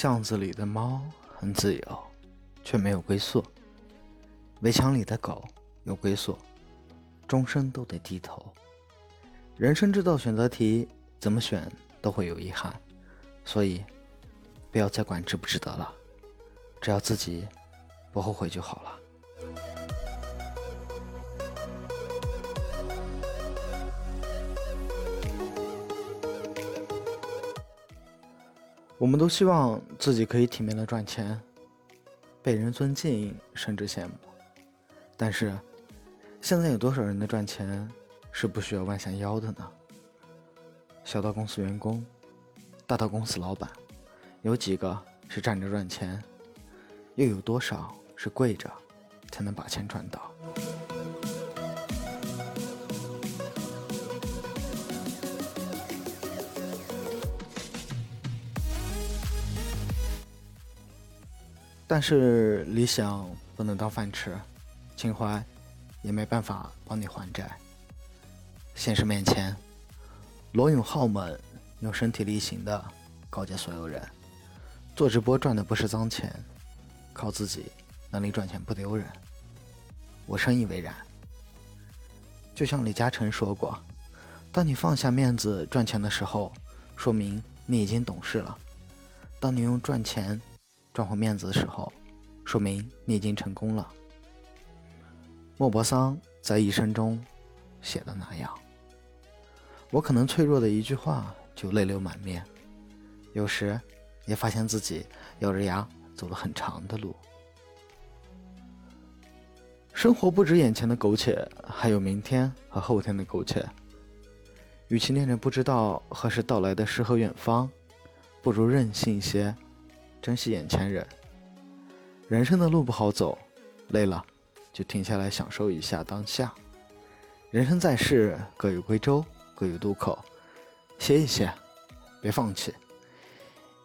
巷子里的猫很自由，却没有归宿；围墙里的狗有归宿，终生都得低头。人生这道选择题，怎么选都会有遗憾，所以不要再管值不值得了，只要自己不后悔就好了。我们都希望自己可以体面的赚钱，被人尊敬，甚至羡慕。但是，现在有多少人的赚钱是不需要弯下腰的呢？小到公司员工，大到公司老板，有几个是站着赚钱？又有多少是跪着才能把钱赚到？但是理想不能当饭吃，情怀也没办法帮你还债。现实面前，罗永浩们用身体力行的告诫所有人：做直播赚的不是脏钱，靠自己能力赚钱不丢人。我深以为然。就像李嘉诚说过：“当你放下面子赚钱的时候，说明你已经懂事了；当你用赚钱……”赚回面子的时候，说明你已经成功了。莫泊桑在一生中写的那样：“我可能脆弱的一句话就泪流满面，有时也发现自己咬着牙走了很长的路。生活不止眼前的苟且，还有明天和后天的苟且。与其念着不知道何时到来的诗和远方，不如任性些。”珍惜眼前人，人生的路不好走，累了就停下来享受一下当下。人生在世，各有归舟，各有渡口，歇一歇，别放弃，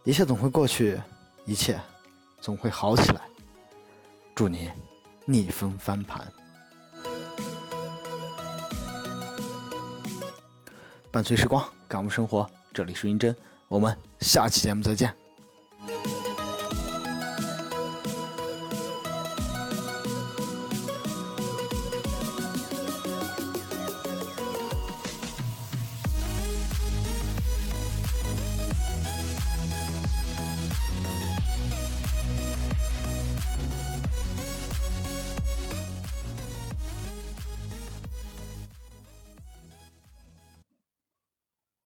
一切总会过去，一切总会好起来。祝你逆风翻盘，伴随时光，感悟生活。这里是云真，我们下期节目再见。